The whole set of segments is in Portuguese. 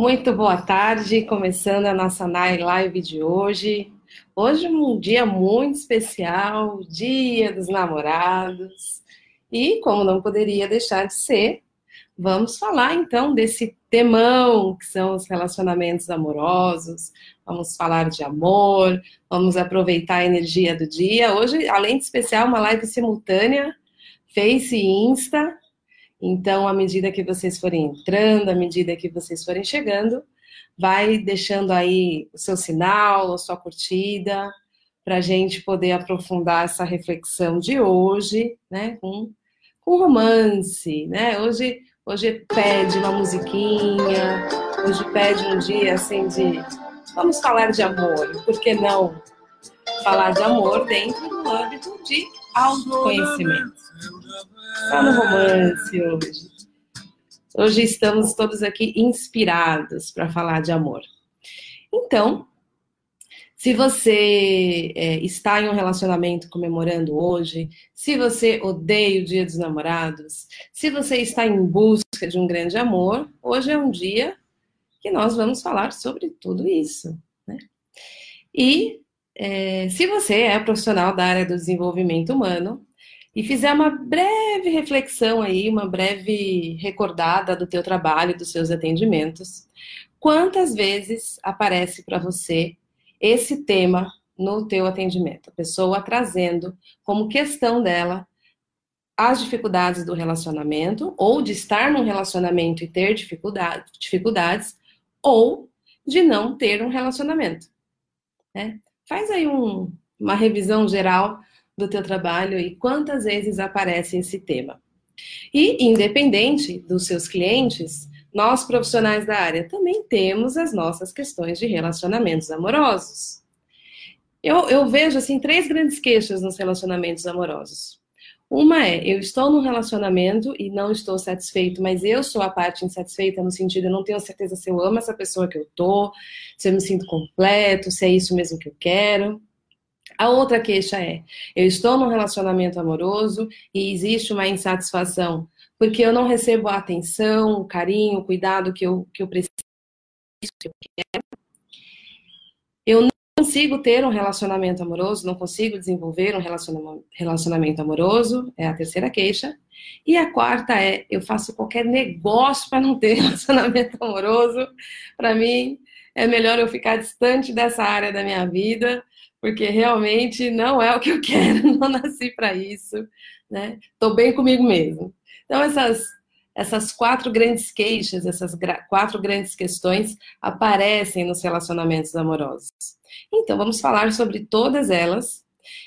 Muito boa tarde, começando a nossa live de hoje. Hoje é um dia muito especial, Dia dos Namorados. E como não poderia deixar de ser, vamos falar então desse temão que são os relacionamentos amorosos. Vamos falar de amor, vamos aproveitar a energia do dia. Hoje, além de especial, uma live simultânea, Face e Insta. Então, à medida que vocês forem entrando, à medida que vocês forem chegando, vai deixando aí o seu sinal, a sua curtida, para a gente poder aprofundar essa reflexão de hoje, né, com, com romance, né? Hoje, hoje pede uma musiquinha, hoje pede um dia assim de vamos falar de amor, por que não falar de amor dentro do âmbito de autoconhecimento? Está no romance hoje. Hoje estamos todos aqui inspirados para falar de amor. Então, se você é, está em um relacionamento comemorando hoje, se você odeia o Dia dos Namorados, se você está em busca de um grande amor, hoje é um dia que nós vamos falar sobre tudo isso. Né? E é, se você é profissional da área do desenvolvimento humano, e fizer uma breve reflexão aí, uma breve recordada do teu trabalho, dos seus atendimentos, quantas vezes aparece para você esse tema no teu atendimento? A pessoa trazendo como questão dela as dificuldades do relacionamento, ou de estar num relacionamento e ter dificuldade, dificuldades, ou de não ter um relacionamento. Né? Faz aí um, uma revisão geral do teu trabalho e quantas vezes aparece esse tema. E, independente dos seus clientes, nós profissionais da área também temos as nossas questões de relacionamentos amorosos. Eu, eu vejo, assim, três grandes queixas nos relacionamentos amorosos. Uma é, eu estou num relacionamento e não estou satisfeito, mas eu sou a parte insatisfeita no sentido, eu não tenho certeza se eu amo essa pessoa que eu tô, se eu me sinto completo, se é isso mesmo que eu quero. A outra queixa é: eu estou num relacionamento amoroso e existe uma insatisfação porque eu não recebo a atenção, o carinho, o cuidado que eu, que eu preciso, que eu quero. Eu não consigo ter um relacionamento amoroso, não consigo desenvolver um relacionamento amoroso, é a terceira queixa. E a quarta é: eu faço qualquer negócio para não ter relacionamento amoroso. Para mim, é melhor eu ficar distante dessa área da minha vida porque realmente não é o que eu quero, não nasci para isso, né? Tô bem comigo mesmo. Então essas essas quatro grandes queixas, essas quatro grandes questões aparecem nos relacionamentos amorosos. Então vamos falar sobre todas elas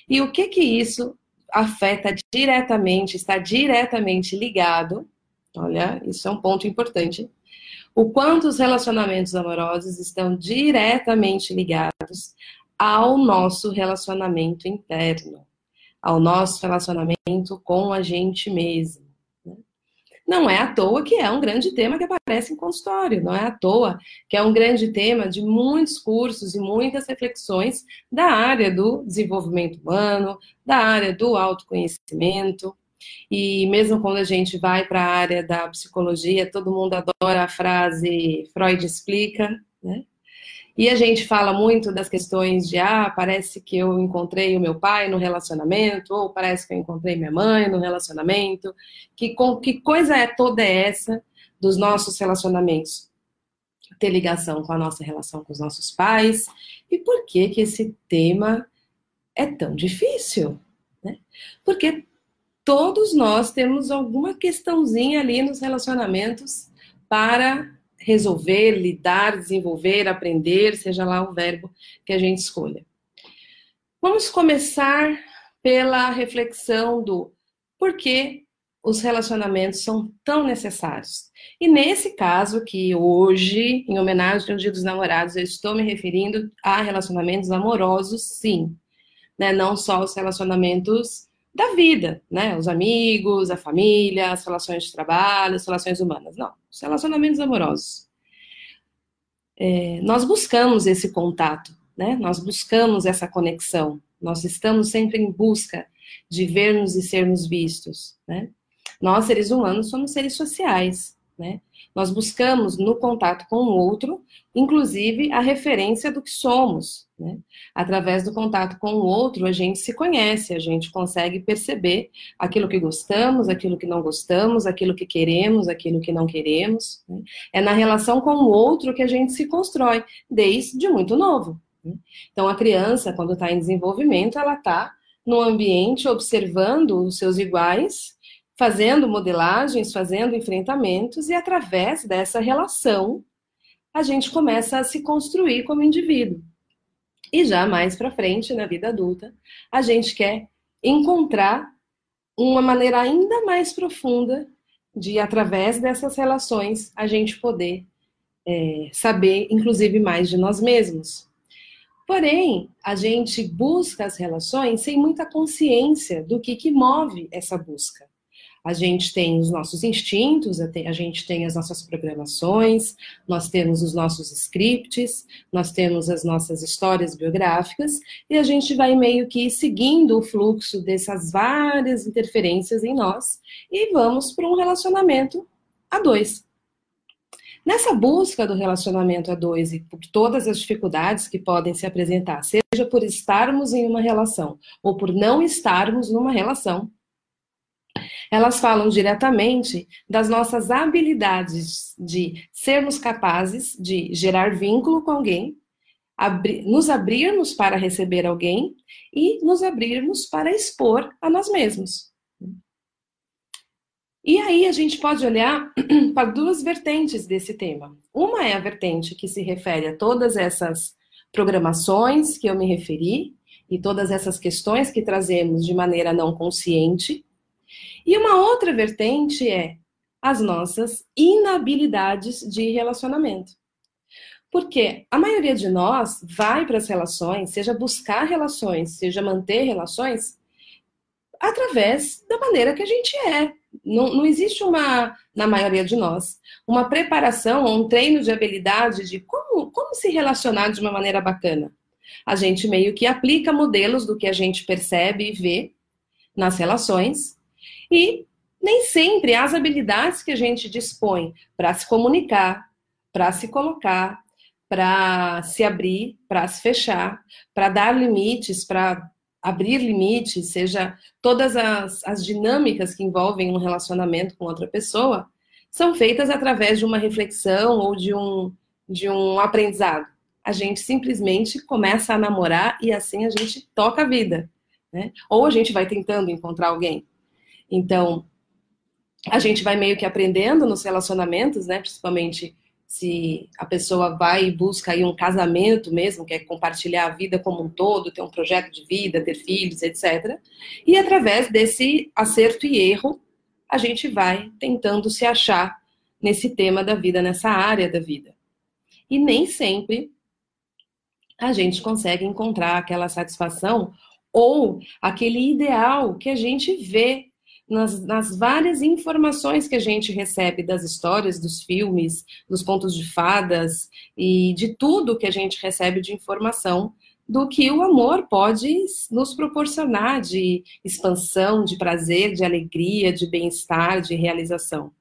e o que que isso afeta diretamente, está diretamente ligado. Olha, isso é um ponto importante. O quanto os relacionamentos amorosos estão diretamente ligados ao nosso relacionamento interno, ao nosso relacionamento com a gente mesmo. Né? Não é à toa que é um grande tema que aparece em consultório, não é à toa que é um grande tema de muitos cursos e muitas reflexões da área do desenvolvimento humano, da área do autoconhecimento. E mesmo quando a gente vai para a área da psicologia, todo mundo adora a frase Freud explica, né? E a gente fala muito das questões de, ah, parece que eu encontrei o meu pai no relacionamento, ou parece que eu encontrei minha mãe no relacionamento. Que, com, que coisa é toda essa dos nossos relacionamentos? Ter ligação com a nossa relação com os nossos pais. E por que que esse tema é tão difícil? Né? Porque todos nós temos alguma questãozinha ali nos relacionamentos para resolver, lidar, desenvolver, aprender, seja lá o verbo que a gente escolha. Vamos começar pela reflexão do por que os relacionamentos são tão necessários. E nesse caso, que hoje, em homenagem ao Dia dos Namorados, eu estou me referindo a relacionamentos amorosos, sim. Né? Não só os relacionamentos da vida, né? Os amigos, a família, as relações de trabalho, as relações humanas. Não, os relacionamentos amorosos. É, nós buscamos esse contato, né? Nós buscamos essa conexão. Nós estamos sempre em busca de vermos e sermos vistos, né? Nós, seres humanos, somos seres sociais, né? Nós buscamos no contato com o outro, inclusive a referência do que somos. Né? Através do contato com o outro, a gente se conhece, a gente consegue perceber aquilo que gostamos, aquilo que não gostamos, aquilo que queremos, aquilo que não queremos. Né? É na relação com o outro que a gente se constrói, desde muito novo. Né? Então, a criança, quando está em desenvolvimento, ela está no ambiente observando os seus iguais fazendo modelagens, fazendo enfrentamentos, e através dessa relação a gente começa a se construir como indivíduo. E já mais para frente, na vida adulta, a gente quer encontrar uma maneira ainda mais profunda de, através dessas relações, a gente poder é, saber, inclusive, mais de nós mesmos. Porém, a gente busca as relações sem muita consciência do que, que move essa busca. A gente tem os nossos instintos, a gente tem as nossas programações, nós temos os nossos scripts, nós temos as nossas histórias biográficas, e a gente vai meio que seguindo o fluxo dessas várias interferências em nós e vamos para um relacionamento a dois. Nessa busca do relacionamento a dois e por todas as dificuldades que podem se apresentar, seja por estarmos em uma relação ou por não estarmos numa relação, elas falam diretamente das nossas habilidades de sermos capazes de gerar vínculo com alguém, abri nos abrirmos para receber alguém e nos abrirmos para expor a nós mesmos. E aí a gente pode olhar para duas vertentes desse tema. Uma é a vertente que se refere a todas essas programações que eu me referi e todas essas questões que trazemos de maneira não consciente, e uma outra vertente é as nossas inabilidades de relacionamento. Porque a maioria de nós vai para as relações, seja buscar relações, seja manter relações, através da maneira que a gente é. Não, não existe uma, na maioria de nós, uma preparação ou um treino de habilidade de como, como se relacionar de uma maneira bacana. A gente meio que aplica modelos do que a gente percebe e vê nas relações e nem sempre as habilidades que a gente dispõe para se comunicar, para se colocar, para se abrir, para se fechar, para dar limites, para abrir limites, seja todas as, as dinâmicas que envolvem um relacionamento com outra pessoa, são feitas através de uma reflexão ou de um, de um aprendizado. A gente simplesmente começa a namorar e assim a gente toca a vida. Né? Ou a gente vai tentando encontrar alguém. Então, a gente vai meio que aprendendo nos relacionamentos, né? Principalmente se a pessoa vai e busca aí um casamento mesmo, quer compartilhar a vida como um todo, ter um projeto de vida, ter filhos, etc. E através desse acerto e erro, a gente vai tentando se achar nesse tema da vida, nessa área da vida. E nem sempre a gente consegue encontrar aquela satisfação ou aquele ideal que a gente vê nas, nas, várias informações que a gente recebe das histórias, dos filmes, dos contos de fadas e de tudo que a gente recebe de informação do que o amor pode nos proporcionar de expansão, de prazer, de alegria, de bem-estar, de realização.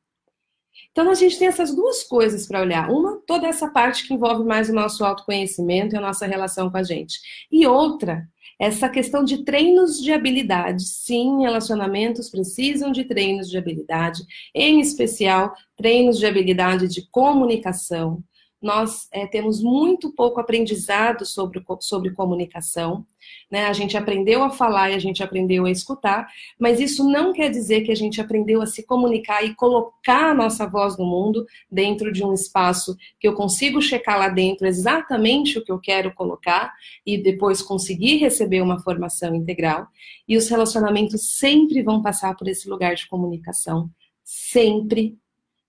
Então a gente tem essas duas coisas para olhar. Uma, toda essa parte que envolve mais o nosso autoconhecimento e a nossa relação com a gente. E outra, essa questão de treinos de habilidade. Sim, relacionamentos precisam de treinos de habilidade, em especial treinos de habilidade de comunicação. Nós é, temos muito pouco aprendizado sobre, sobre comunicação. Né? A gente aprendeu a falar e a gente aprendeu a escutar, mas isso não quer dizer que a gente aprendeu a se comunicar e colocar a nossa voz no mundo dentro de um espaço que eu consigo checar lá dentro exatamente o que eu quero colocar e depois conseguir receber uma formação integral. E os relacionamentos sempre vão passar por esse lugar de comunicação. Sempre.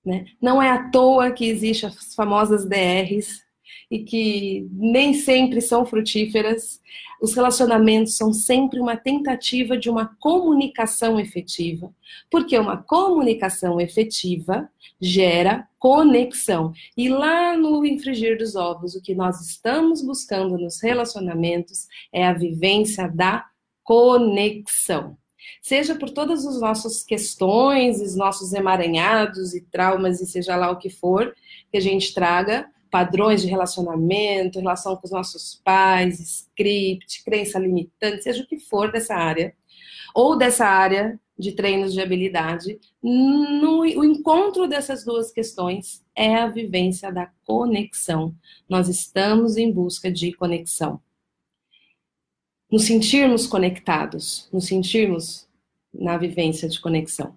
Né? Não é à toa que existem as famosas DRs, e que nem sempre são frutíferas. Os relacionamentos são sempre uma tentativa de uma comunicação efetiva, porque uma comunicação efetiva gera conexão. E lá no infringir dos ovos, o que nós estamos buscando nos relacionamentos é a vivência da conexão. Seja por todas as nossas questões, os nossos emaranhados e traumas, e seja lá o que for, que a gente traga padrões de relacionamento, relação com os nossos pais, script, crença limitante, seja o que for dessa área, ou dessa área de treinos de habilidade, no, o encontro dessas duas questões é a vivência da conexão. Nós estamos em busca de conexão. Nos sentirmos conectados, nos sentirmos na vivência de conexão.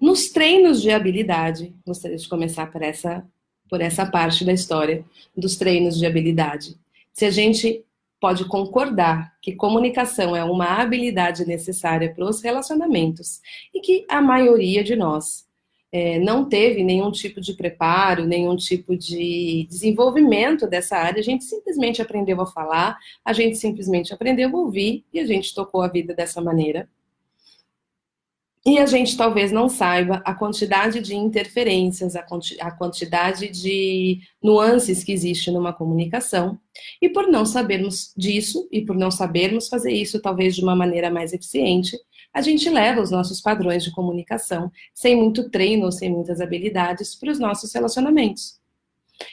Nos treinos de habilidade, gostaria de começar por essa, por essa parte da história dos treinos de habilidade. Se a gente pode concordar que comunicação é uma habilidade necessária para os relacionamentos e que a maioria de nós é, não teve nenhum tipo de preparo, nenhum tipo de desenvolvimento dessa área, a gente simplesmente aprendeu a falar, a gente simplesmente aprendeu a ouvir e a gente tocou a vida dessa maneira. E a gente talvez não saiba a quantidade de interferências, a, quanti a quantidade de nuances que existe numa comunicação. E por não sabermos disso, e por não sabermos fazer isso talvez de uma maneira mais eficiente, a gente leva os nossos padrões de comunicação, sem muito treino ou sem muitas habilidades, para os nossos relacionamentos.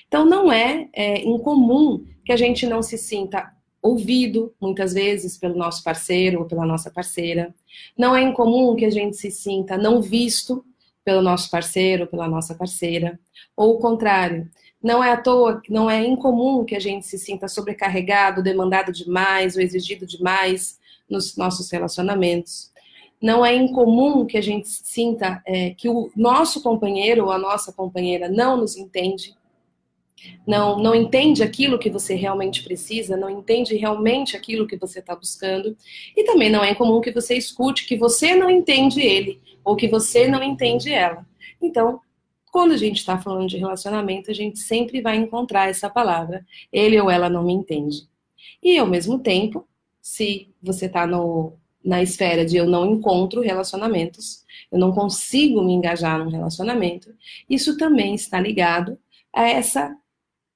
Então não é, é incomum que a gente não se sinta ouvido, muitas vezes, pelo nosso parceiro ou pela nossa parceira. Não é incomum que a gente se sinta não visto pelo nosso parceiro ou pela nossa parceira. Ou o contrário, não é à toa, não é incomum que a gente se sinta sobrecarregado, demandado demais ou exigido demais nos nossos relacionamentos. Não é incomum que a gente sinta é, que o nosso companheiro ou a nossa companheira não nos entende, não, não entende aquilo que você realmente precisa, não entende realmente aquilo que você está buscando. E também não é comum que você escute que você não entende ele ou que você não entende ela. Então, quando a gente está falando de relacionamento, a gente sempre vai encontrar essa palavra. Ele ou ela não me entende. E ao mesmo tempo, se você está na esfera de eu não encontro relacionamentos, eu não consigo me engajar num relacionamento, isso também está ligado a essa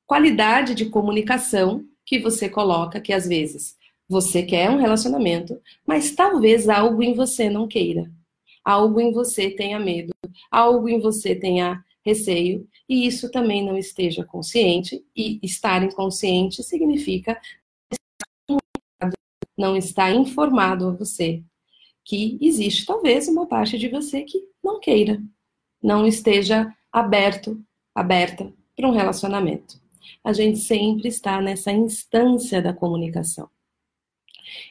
qualidade de comunicação que você coloca, que às vezes você quer um relacionamento, mas talvez algo em você não queira. Algo em você tenha medo, algo em você tenha receio, e isso também não esteja consciente, e estar inconsciente significa não estar informado a você que existe talvez uma parte de você que não queira, não esteja aberto, aberta para um relacionamento a gente sempre está nessa instância da comunicação.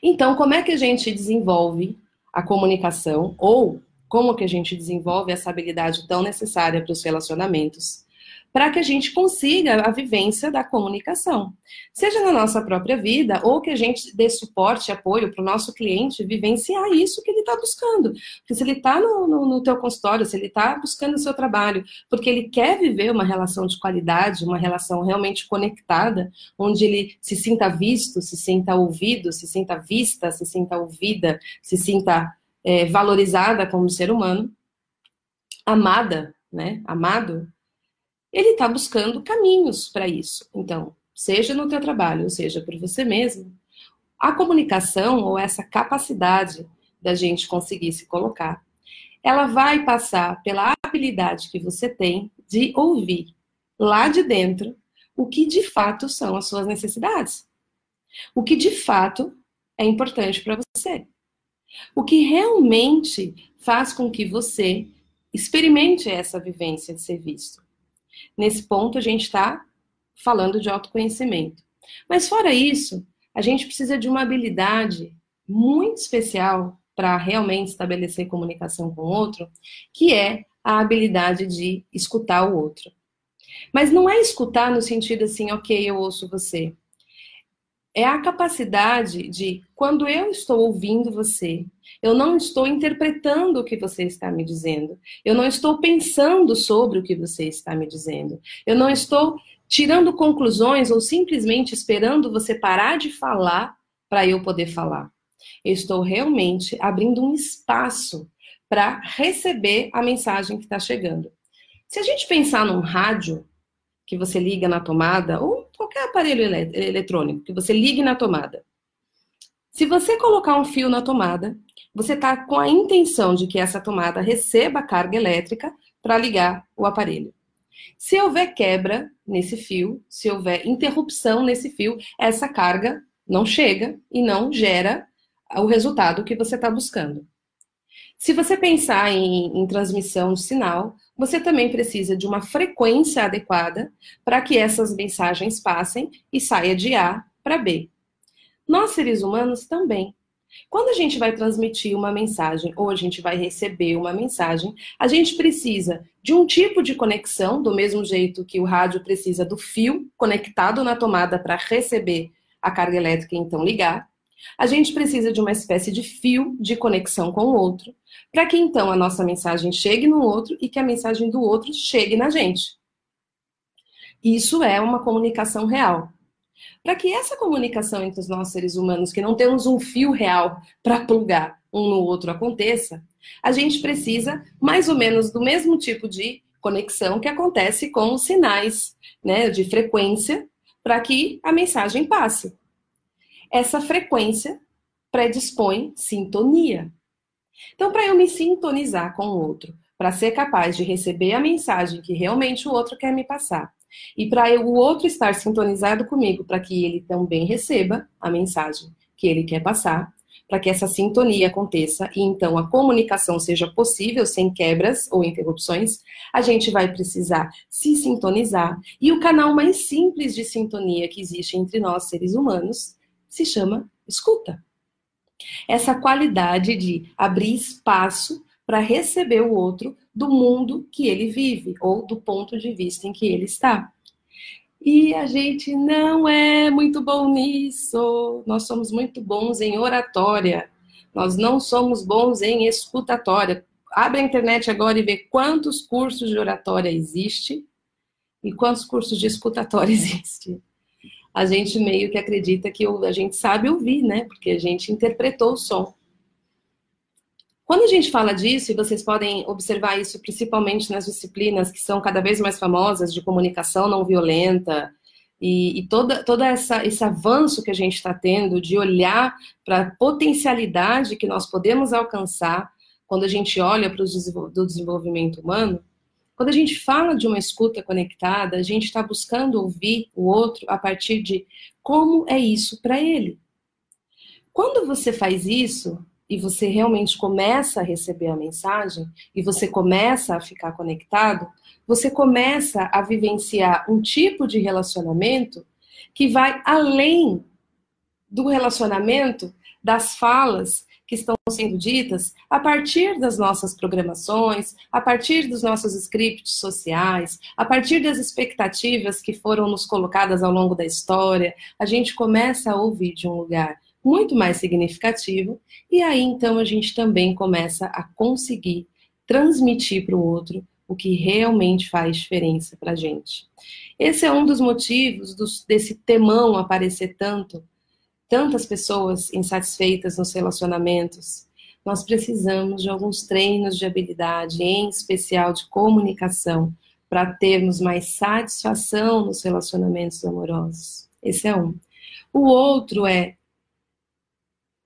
Então, como é que a gente desenvolve a comunicação ou como que a gente desenvolve essa habilidade tão necessária para os relacionamentos? Para que a gente consiga a vivência da comunicação. Seja na nossa própria vida, ou que a gente dê suporte apoio para o nosso cliente vivenciar isso que ele está buscando. Porque se ele está no, no, no teu consultório, se ele está buscando o seu trabalho, porque ele quer viver uma relação de qualidade, uma relação realmente conectada, onde ele se sinta visto, se sinta ouvido, se sinta vista, se sinta ouvida, se sinta é, valorizada como ser humano, amada, né? Amado, ele está buscando caminhos para isso. Então, seja no teu trabalho, ou seja por você mesmo, a comunicação ou essa capacidade da gente conseguir se colocar, ela vai passar pela habilidade que você tem de ouvir lá de dentro o que de fato são as suas necessidades. O que de fato é importante para você. O que realmente faz com que você experimente essa vivência de ser visto. Nesse ponto, a gente está falando de autoconhecimento. Mas fora isso, a gente precisa de uma habilidade muito especial para realmente estabelecer comunicação com o outro, que é a habilidade de escutar o outro. Mas não é escutar no sentido assim, ok, eu ouço você. É a capacidade de, quando eu estou ouvindo você, eu não estou interpretando o que você está me dizendo. Eu não estou pensando sobre o que você está me dizendo. Eu não estou tirando conclusões ou simplesmente esperando você parar de falar para eu poder falar. Eu estou realmente abrindo um espaço para receber a mensagem que está chegando. Se a gente pensar num rádio que você liga na tomada, ou qualquer aparelho eletrônico que você ligue na tomada, Se você colocar um fio na tomada, você está com a intenção de que essa tomada receba carga elétrica para ligar o aparelho. Se houver quebra nesse fio, se houver interrupção nesse fio, essa carga não chega e não gera o resultado que você está buscando. Se você pensar em, em, transmissão de sinal, você também precisa de uma frequência adequada para que essas mensagens passem e saia de A para B. Nós, seres humanos, também. Quando a gente vai transmitir uma mensagem ou a gente vai receber uma mensagem, a gente precisa de um tipo de conexão, do mesmo jeito que o rádio precisa do fio conectado na tomada para receber a carga elétrica e então ligar. A gente precisa de uma espécie de fio de conexão com o outro, para que então a nossa mensagem chegue no outro e que a mensagem do outro chegue na gente. Isso é uma comunicação real. Para que essa comunicação entre os nossos seres humanos, que não temos um fio real para plugar um no outro, aconteça, a gente precisa mais ou menos do mesmo tipo de conexão que acontece com os sinais né, de frequência para que a mensagem passe. Essa frequência predispõe sintonia. Então, para eu me sintonizar com o outro, para ser capaz de receber a mensagem que realmente o outro quer me passar, e para o outro estar sintonizado comigo, para que ele também receba a mensagem que ele quer passar, para que essa sintonia aconteça e então a comunicação seja possível sem quebras ou interrupções, a gente vai precisar se sintonizar. E o canal mais simples de sintonia que existe entre nós seres humanos se chama escuta. Essa qualidade de abrir espaço para receber o outro do mundo que ele vive ou do ponto de vista em que ele está. E a gente não é muito bom nisso. Nós somos muito bons em oratória. Nós não somos bons em escutatória. Abre a internet agora e vê quantos cursos de oratória existe e quantos cursos de escutatória existe. A gente meio que acredita que a gente sabe ouvir, né? Porque a gente interpretou o som. Quando a gente fala disso, e vocês podem observar isso principalmente nas disciplinas que são cada vez mais famosas de comunicação não violenta, e, e toda, toda essa, esse avanço que a gente está tendo de olhar para a potencialidade que nós podemos alcançar quando a gente olha para o desenvolvimento humano, quando a gente fala de uma escuta conectada, a gente está buscando ouvir o outro a partir de como é isso para ele. Quando você faz isso, e você realmente começa a receber a mensagem e você começa a ficar conectado, você começa a vivenciar um tipo de relacionamento que vai além do relacionamento das falas que estão sendo ditas a partir das nossas programações, a partir dos nossos scripts sociais, a partir das expectativas que foram nos colocadas ao longo da história, a gente começa a ouvir de um lugar muito mais significativo, e aí então a gente também começa a conseguir transmitir para o outro o que realmente faz diferença para a gente. Esse é um dos motivos dos, desse temão aparecer tanto, tantas pessoas insatisfeitas nos relacionamentos. Nós precisamos de alguns treinos de habilidade, em especial de comunicação, para termos mais satisfação nos relacionamentos amorosos. Esse é um. O outro é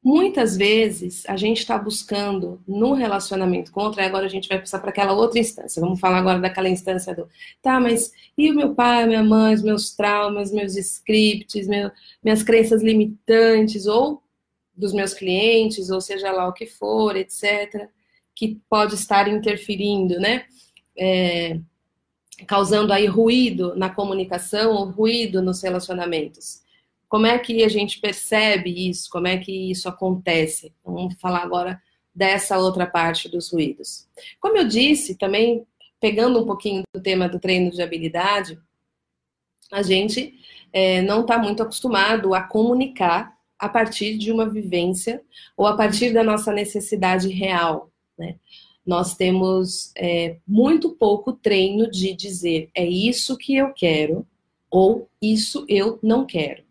Muitas vezes a gente está buscando no relacionamento contra, e agora a gente vai passar para aquela outra instância. Vamos falar agora daquela instância do, tá, mas e o meu pai, minha mãe, os meus traumas, meus scripts, meu, minhas crenças limitantes, ou dos meus clientes, ou seja lá o que for, etc., que pode estar interferindo, né? É, causando aí ruído na comunicação ou ruído nos relacionamentos. Como é que a gente percebe isso? Como é que isso acontece? Vamos falar agora dessa outra parte dos ruídos. Como eu disse, também pegando um pouquinho do tema do treino de habilidade, a gente é, não está muito acostumado a comunicar a partir de uma vivência ou a partir da nossa necessidade real. Né? Nós temos é, muito pouco treino de dizer é isso que eu quero ou isso eu não quero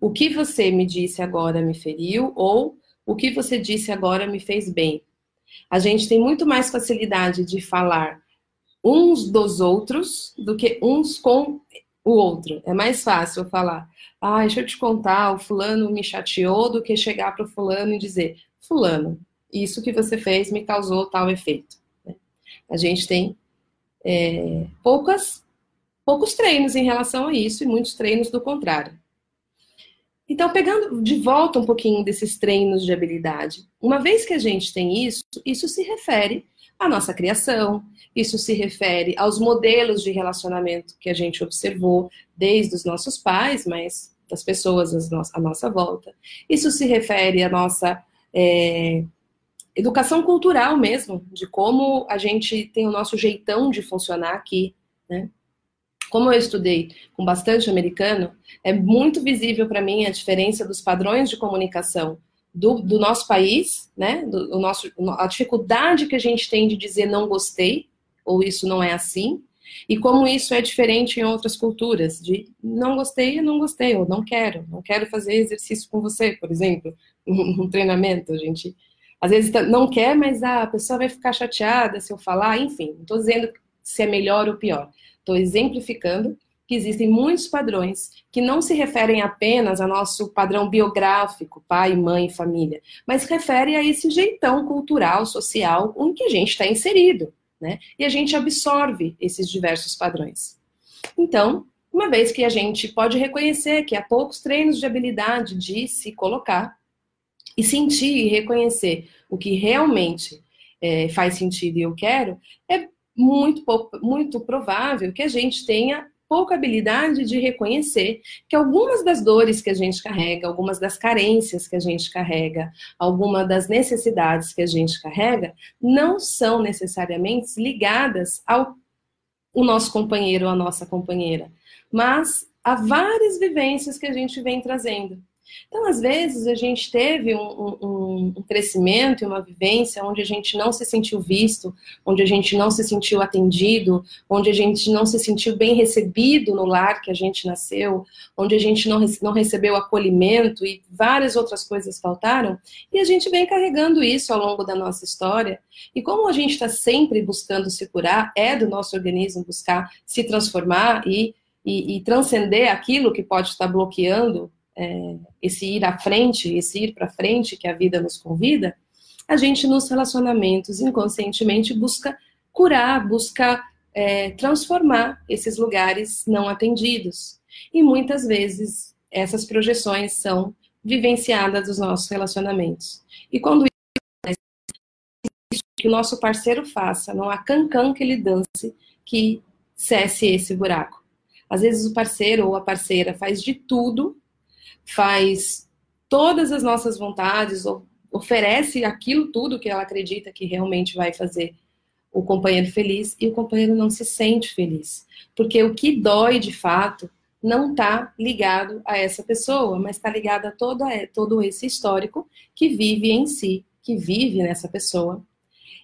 o que você me disse agora me feriu ou o que você disse agora me fez bem. A gente tem muito mais facilidade de falar uns dos outros do que uns com o outro. É mais fácil falar, ah, deixa eu te contar, o fulano me chateou, do que chegar para o fulano e dizer, fulano, isso que você fez me causou tal efeito. Né? A gente tem é, poucas, poucos treinos em relação a isso e muitos treinos do contrário. Então, pegando de volta um pouquinho desses treinos de habilidade, uma vez que a gente tem isso, isso se refere à nossa criação, isso se refere aos modelos de relacionamento que a gente observou desde os nossos pais, mas das pessoas à nossa volta. Isso se refere à nossa é, educação cultural mesmo, de como a gente tem o nosso jeitão de funcionar aqui, né? Como eu estudei com bastante americano, é muito visível para mim a diferença dos padrões de comunicação do, do nosso país, né? Do, nosso, a dificuldade que a gente tem de dizer não gostei, ou isso não é assim, e como isso é diferente em outras culturas, de não gostei, não gostei, ou não quero, não quero fazer exercício com você, por exemplo, um treinamento, a gente às vezes não quer, mas ah, a pessoa vai ficar chateada se eu falar, enfim, não estou dizendo se é melhor ou pior. Estou exemplificando que existem muitos padrões que não se referem apenas ao nosso padrão biográfico, pai, mãe, família, mas refere a esse jeitão cultural, social, em que a gente está inserido, né? E a gente absorve esses diversos padrões. Então, uma vez que a gente pode reconhecer que há poucos treinos de habilidade de se colocar e sentir e reconhecer o que realmente é, faz sentido e eu quero, é muito, pouco, muito provável que a gente tenha pouca habilidade de reconhecer que algumas das dores que a gente carrega, algumas das carências que a gente carrega, algumas das necessidades que a gente carrega, não são necessariamente ligadas ao o nosso companheiro ou a nossa companheira, mas a várias vivências que a gente vem trazendo. Então, às vezes, a gente teve um, um, um, crescimento e uma vivência onde a gente não se sentiu visto, onde a gente não se sentiu atendido, onde a gente não se sentiu bem recebido no lar que a gente nasceu, onde a gente não, não recebeu acolhimento e várias outras coisas faltaram, e a gente vem carregando isso ao longo da nossa história. E como a gente está sempre buscando se curar, é do nosso organismo buscar se transformar e, e, e transcender aquilo que pode estar bloqueando é, esse ir à frente, esse ir para frente que a vida nos convida, a gente nos relacionamentos inconscientemente busca curar, busca é, transformar esses lugares não atendidos. E muitas vezes essas projeções são vivenciadas dos nossos relacionamentos. E quando isso que o nosso parceiro faça, não há cancan que ele dance que cesse esse buraco. Às vezes o parceiro ou a parceira faz de tudo faz todas as nossas vontades, oferece aquilo tudo que ela acredita que realmente vai fazer o companheiro feliz e o companheiro não se sente feliz. Porque o que dói de fato não está ligado a essa pessoa, mas está ligado a todo, a todo esse histórico que vive em si, que vive nessa pessoa.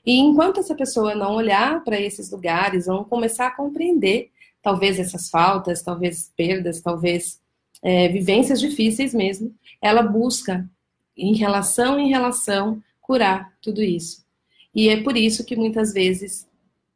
E enquanto essa pessoa não olhar para esses lugares, vão começar a compreender talvez essas faltas, talvez perdas, talvez é, vivências difíceis mesmo, ela busca, em relação em relação, curar tudo isso. E é por isso que muitas vezes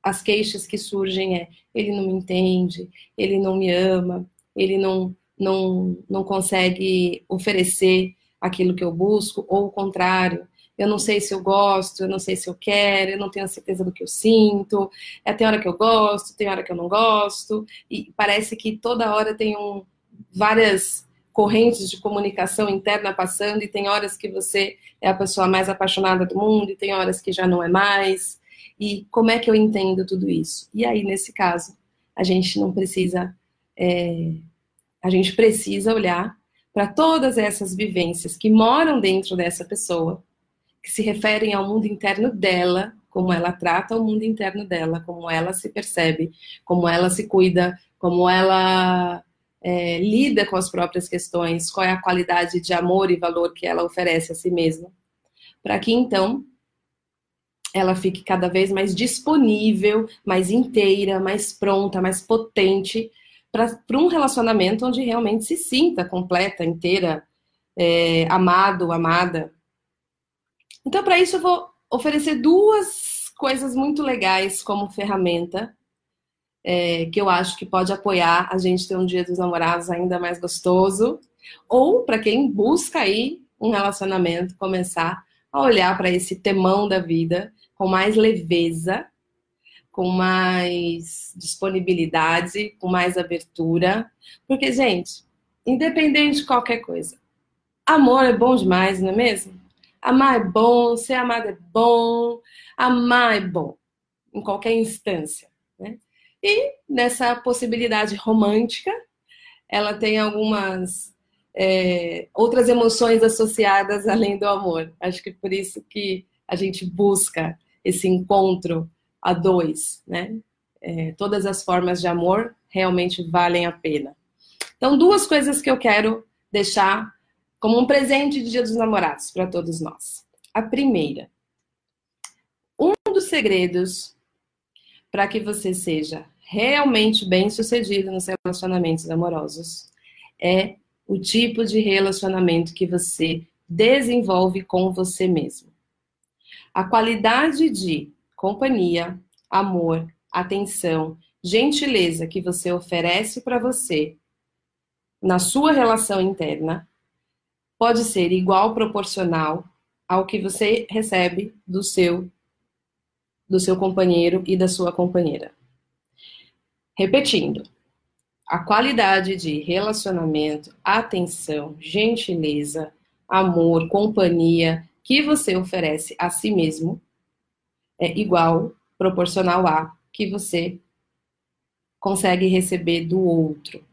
as queixas que surgem é ele não me entende, ele não me ama, ele não, não, não consegue oferecer aquilo que eu busco, ou o contrário, eu não sei se eu gosto, eu não sei se eu quero, eu não tenho a certeza do que eu sinto, é tem hora que eu gosto, tem hora que eu não gosto, e parece que toda hora tem um, várias correntes de comunicação interna passando, e tem horas que você é a pessoa mais apaixonada do mundo, e tem horas que já não é mais. E como é que eu entendo tudo isso? E aí, nesse caso, a gente não precisa. É, a gente precisa olhar para todas essas vivências que moram dentro dessa pessoa, que se referem ao mundo interno dela, como ela trata o mundo interno dela, como ela se percebe, como ela se cuida, como ela é, lida com as próprias questões, qual é a qualidade de amor e valor que ela oferece a si mesma, para que então ela fique cada vez mais disponível, mais inteira, mais pronta, mais potente para um relacionamento onde realmente se sinta completa, inteira, é, amado, amada. Então, para isso, eu vou oferecer duas coisas muito legais como ferramenta é, que eu acho que pode apoiar a gente ter um dia dos namorados ainda mais gostoso, ou para quem busca aí um relacionamento, começar a olhar para esse temão da vida com mais leveza, com mais disponibilidade, com mais abertura, porque gente, independente de qualquer coisa, amor é bom demais, não é mesmo? Amar é bom, ser amado é bom, amar é bom, em qualquer instância. Né? E nessa possibilidade romântica, ela tem algumas é, outras emoções associadas além do amor. Acho que por isso que a gente busca esse encontro a dois, né? É, todas as formas de amor realmente valem a pena. Então, duas coisas que eu quero deixar como um presente de Dia dos Namorados para todos nós. A primeira, um dos segredos para que você seja realmente bem sucedido nos relacionamentos amorosos é o tipo de relacionamento que você desenvolve com você mesmo. A qualidade de companhia, amor, atenção, gentileza que você oferece para você na sua relação interna pode ser igual proporcional ao que você recebe do seu do seu companheiro e da sua companheira. Repetindo, a qualidade de relacionamento, atenção, gentileza, amor, companhia que você oferece a si mesmo é igual, proporcional a que você consegue receber do outro.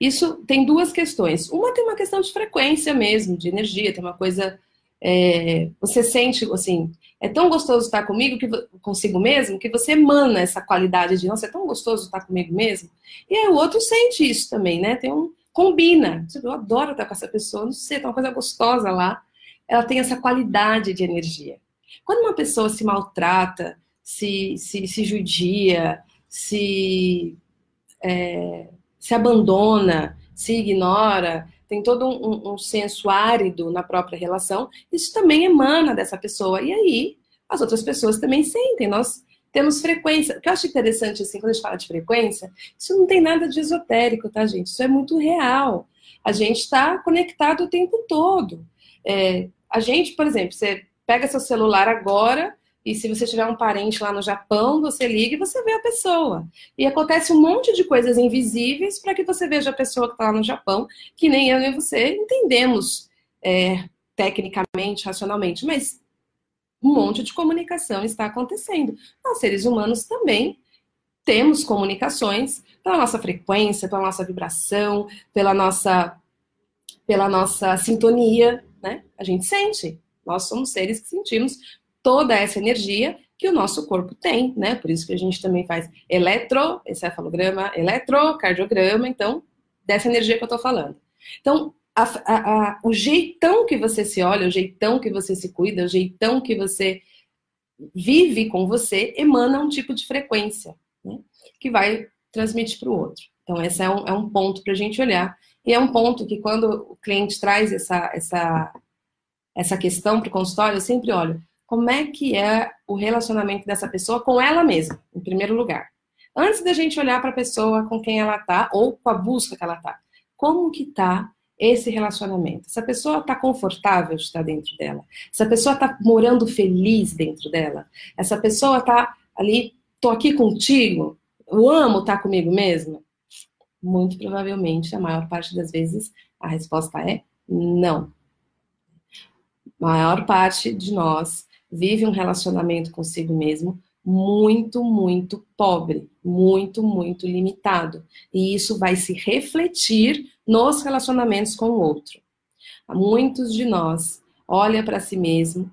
Isso tem duas questões. Uma tem uma questão de frequência mesmo, de energia, tem uma coisa. É, você sente assim, é tão gostoso estar comigo que consigo mesmo que você emana essa qualidade de nossa, é tão gostoso estar comigo mesmo. E aí o outro sente isso também, né? Tem um combina. Eu adoro estar com essa pessoa, não sei, tem uma coisa gostosa lá. Ela tem essa qualidade de energia. Quando uma pessoa se maltrata, se, se, se judia, se, é, se abandona, se ignora, tem todo um, um, senso árido na própria relação, isso também emana dessa pessoa. E aí, as outras pessoas também sentem. Nós temos frequência. O que eu acho interessante, assim, quando a gente fala de frequência, isso não tem nada de esotérico, tá, gente? Isso é muito real. A gente está conectado o tempo todo. É, a gente, por exemplo, você pega seu celular agora e se você tiver um parente lá no Japão, você liga e você vê a pessoa. E acontece um monte de coisas invisíveis para que você veja a pessoa que está lá no Japão, que nem eu nem você entendemos é, tecnicamente, racionalmente, mas um monte de comunicação está acontecendo. Nós, seres humanos, também temos comunicações pela nossa frequência, pela nossa vibração, pela nossa, pela nossa sintonia, né? A gente sente. Nós somos seres que sentimos toda essa energia que o nosso corpo tem, né? Por isso que a gente também faz eletroencefalograma, eletrocardiograma, então, dessa energia que eu tô falando. Então, a, a, a, o jeitão que você se olha, o jeitão que você se cuida, o jeitão que você vive com você, emana um tipo de frequência, né? Que vai transmitir para o outro. Então, esse é um, é um ponto para a gente olhar. E é um ponto que quando o cliente traz essa, essa, essa questão para o consultório, eu sempre olho como é que é o relacionamento dessa pessoa com ela mesma, em primeiro lugar. Antes da gente olhar para a pessoa com quem ela tá ou com a busca que ela tá. Como que tá esse relacionamento? Essa pessoa está confortável de estar dentro dela? Essa pessoa está morando feliz dentro dela? Essa pessoa está ali, tô aqui contigo? Eu amo estar tá comigo mesma? Muito provavelmente, a maior parte das vezes, a resposta é não. A maior parte de nós vive um relacionamento consigo mesmo muito, muito pobre, muito, muito limitado. E isso vai se refletir nos relacionamentos com o outro. Muitos de nós olham para si mesmo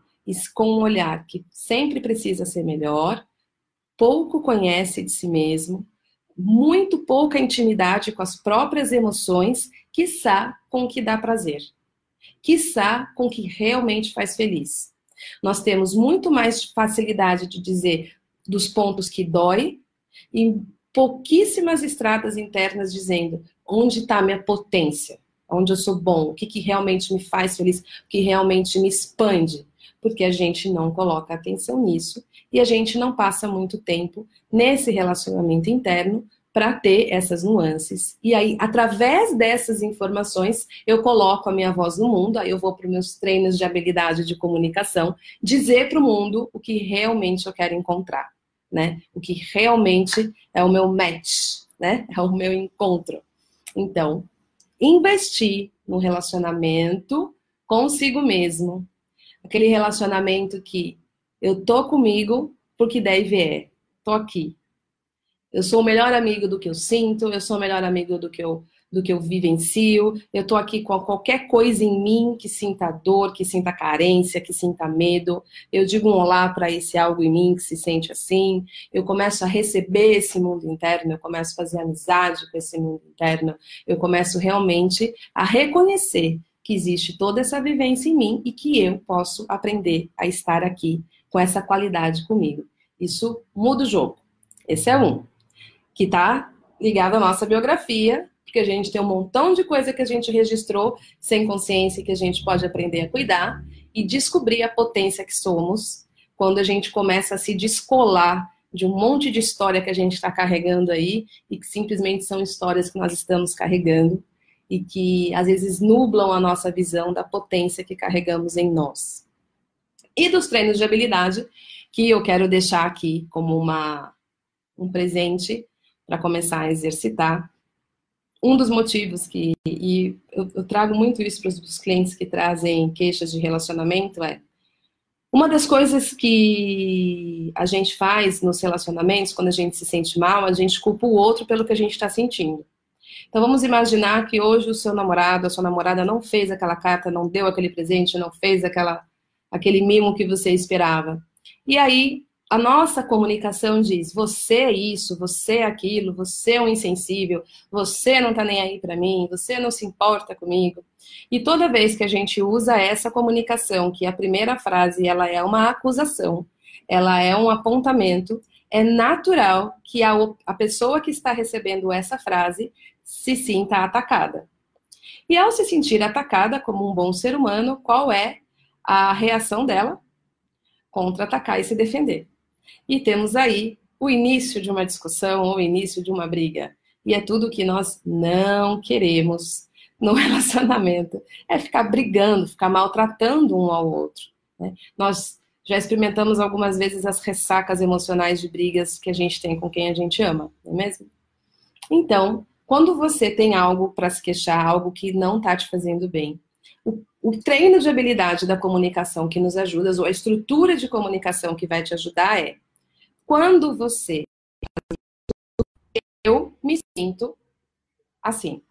com um olhar que sempre precisa ser melhor, pouco conhece de si mesmo, muito pouca intimidade com as próprias emoções, quiçá com o que dá prazer, quiçá com o que realmente faz feliz. Nós temos muito mais facilidade de dizer dos pontos que dói e pouquíssimas estradas internas dizendo onde está a minha potência, onde eu sou bom, o que, que realmente me faz feliz, o que realmente me expande. Porque a gente não coloca atenção nisso e a gente não passa muito tempo nesse relacionamento interno para ter essas nuances. E aí, através dessas informações, eu coloco a minha voz no mundo, aí eu vou para os meus treinos de habilidade de comunicação, dizer para o mundo o que realmente eu quero encontrar, né? O que realmente é o meu match, né? É o meu encontro. Então, investir no relacionamento consigo mesmo. Aquele relacionamento que eu tô comigo porque deve é. Tô aqui. Eu sou o melhor amigo do que eu sinto, eu sou o melhor amigo do que eu do que eu vivencio. Eu tô aqui com qualquer coisa em mim que sinta dor, que sinta carência, que sinta medo. Eu digo um olá para esse algo em mim que se sente assim. Eu começo a receber esse mundo interno, eu começo a fazer amizade com esse mundo interno. Eu começo realmente a reconhecer que existe toda essa vivência em mim e que eu posso aprender a estar aqui com essa qualidade comigo. Isso muda o jogo. Esse é um que está ligado à nossa biografia, porque a gente tem um montão de coisa que a gente registrou sem consciência que a gente pode aprender a cuidar e descobrir a potência que somos quando a gente começa a se descolar de um monte de história que a gente está carregando aí e que simplesmente são histórias que nós estamos carregando e que às vezes nublam a nossa visão da potência que carregamos em nós. E dos treinos de habilidade, que eu quero deixar aqui como uma, um presente para começar a exercitar. Um dos motivos que, e eu, eu trago muito isso para os clientes que trazem queixas de relacionamento, é uma das coisas que a gente faz nos relacionamentos, quando a gente se sente mal, a gente culpa o outro pelo que a gente está sentindo. Então vamos imaginar que hoje o seu namorado, a sua namorada não fez aquela carta, não deu aquele presente, não fez aquela, aquele mimo que você esperava. E aí a nossa comunicação diz: você é isso, você é aquilo, você é um insensível, você não tá nem aí para mim, você não se importa comigo. E toda vez que a gente usa essa comunicação, que a primeira frase ela é uma acusação, ela é um apontamento, é natural que a, a pessoa que está recebendo essa frase se sinta atacada. E ao se sentir atacada como um bom ser humano, qual é a reação dela? Contra-atacar e se defender. E temos aí o início de uma discussão ou o início de uma briga. E é tudo que nós não queremos no relacionamento. É ficar brigando, ficar maltratando um ao outro. Né? Nós já experimentamos algumas vezes as ressacas emocionais de brigas que a gente tem com quem a gente ama, não é mesmo? Então, quando você tem algo para se queixar, algo que não está te fazendo bem, o, o, treino de habilidade da comunicação que nos ajuda, ou a estrutura de comunicação que vai te ajudar é quando você. Eu me sinto assim.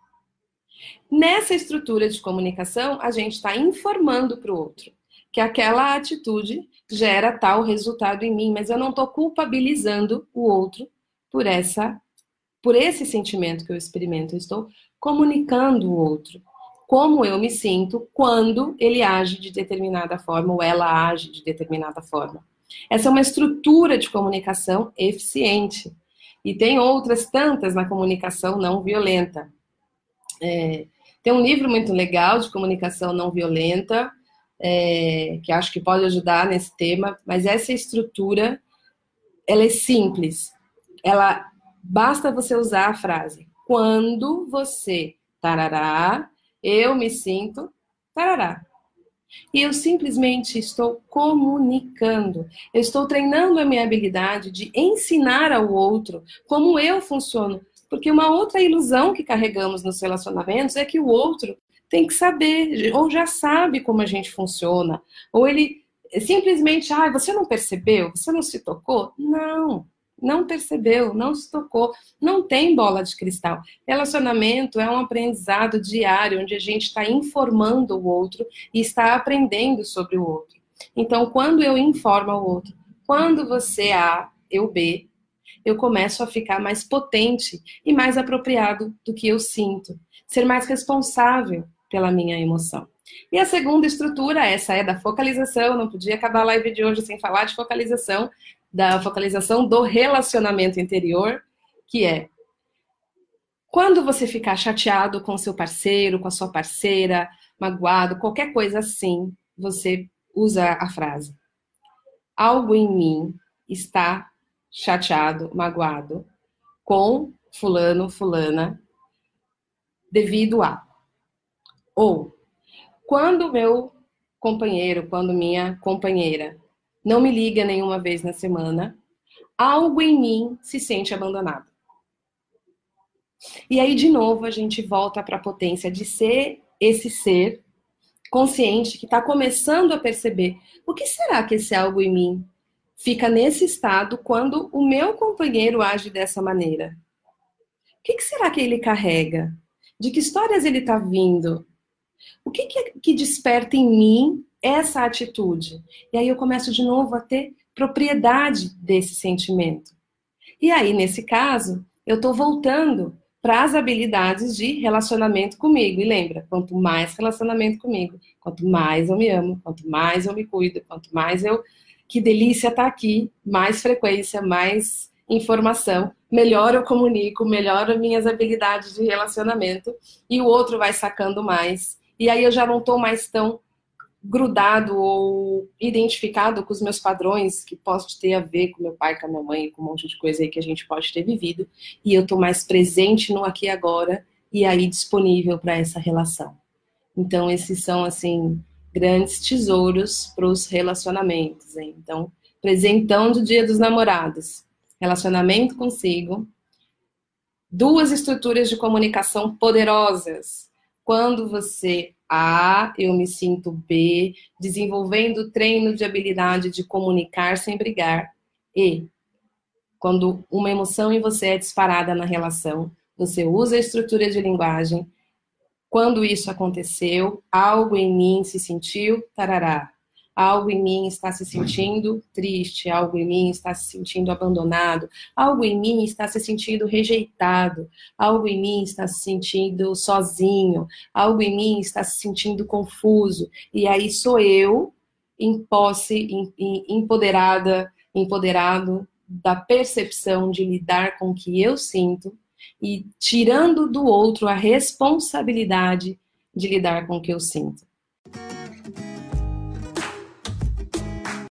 Nessa estrutura de comunicação, a gente está informando para o outro que aquela atitude gera tal resultado em mim, mas eu não estou culpabilizando o outro por essa, por esse sentimento que eu experimento. Eu estou comunicando o outro como eu me sinto quando ele age de determinada forma ou ela age de determinada forma. Essa é uma estrutura de comunicação eficiente. E tem outras tantas na comunicação não violenta. É, tem um livro muito legal de comunicação não violenta, é, que acho que pode ajudar nesse tema, mas essa estrutura, ela é simples. Ela basta você usar a frase quando você tarará, eu me sinto tarará. E eu simplesmente estou comunicando. Eu estou treinando a minha habilidade de ensinar ao outro como eu funciono. Porque uma outra ilusão que carregamos nos relacionamentos é que o outro tem que saber, ou já sabe como a gente funciona, ou ele simplesmente, ah, você não percebeu? Você não se tocou? Não não percebeu, não se tocou, não tem bola de cristal. Relacionamento é um aprendizado diário, onde a gente está informando o outro e está aprendendo sobre o outro. Então, quando eu informo o outro, quando você A, eu B, eu começo a ficar mais potente e mais apropriado do que eu sinto, ser mais responsável pela minha emoção. E a segunda estrutura, essa é da focalização, não podia acabar a live de hoje sem falar de focalização, da focalização do relacionamento interior, que é quando você ficar chateado com seu parceiro, com a sua parceira, magoado, qualquer coisa assim, você usa a frase: algo em mim está chateado, magoado com fulano, fulana, devido a. Ou, quando meu companheiro, quando minha companheira não me liga nenhuma vez na semana, algo em mim se sente abandonado. E aí, de novo, a gente volta para a potência de ser esse ser consciente que está começando a perceber o que será que esse algo em mim fica nesse estado quando o meu companheiro age dessa maneira. O que, que será que ele carrega? De que histórias ele está vindo? O que, que, que desperta em mim essa atitude? E aí eu começo de novo a ter propriedade desse sentimento. E aí, nesse caso, eu estou voltando para as habilidades de relacionamento comigo. E lembra, quanto mais relacionamento comigo, quanto mais eu me amo, quanto mais eu me cuido, quanto mais eu. Que delícia estar tá aqui, mais frequência, mais informação, melhor eu comunico, melhor as minhas habilidades de relacionamento e o outro vai sacando mais. E aí eu já não estou mais tão grudado ou identificado com os meus padrões que posso ter a ver com meu pai, com a minha mãe, com um monte de coisa aí que a gente pode ter vivido, e eu estou mais presente no aqui e agora e aí disponível para essa relação. Então esses são assim grandes tesouros para os relacionamentos. Hein? Então, presentão do Dia dos Namorados, relacionamento consigo, duas estruturas de comunicação poderosas. Quando você a, eu me sinto B, desenvolvendo treino de habilidade de comunicar sem brigar. E, quando uma emoção em você é disparada na relação, você usa a estrutura de linguagem. Quando isso aconteceu, algo em mim se sentiu tarará algo em mim está se sentindo triste, algo em mim está se sentindo abandonado, algo em mim está se sentindo rejeitado, algo em mim está se sentindo sozinho, algo em mim está se sentindo confuso. E aí sou eu em posse, em, em, empoderada, empoderado da percepção de lidar com o que eu sinto e tirando do outro a responsabilidade de lidar com o que eu sinto.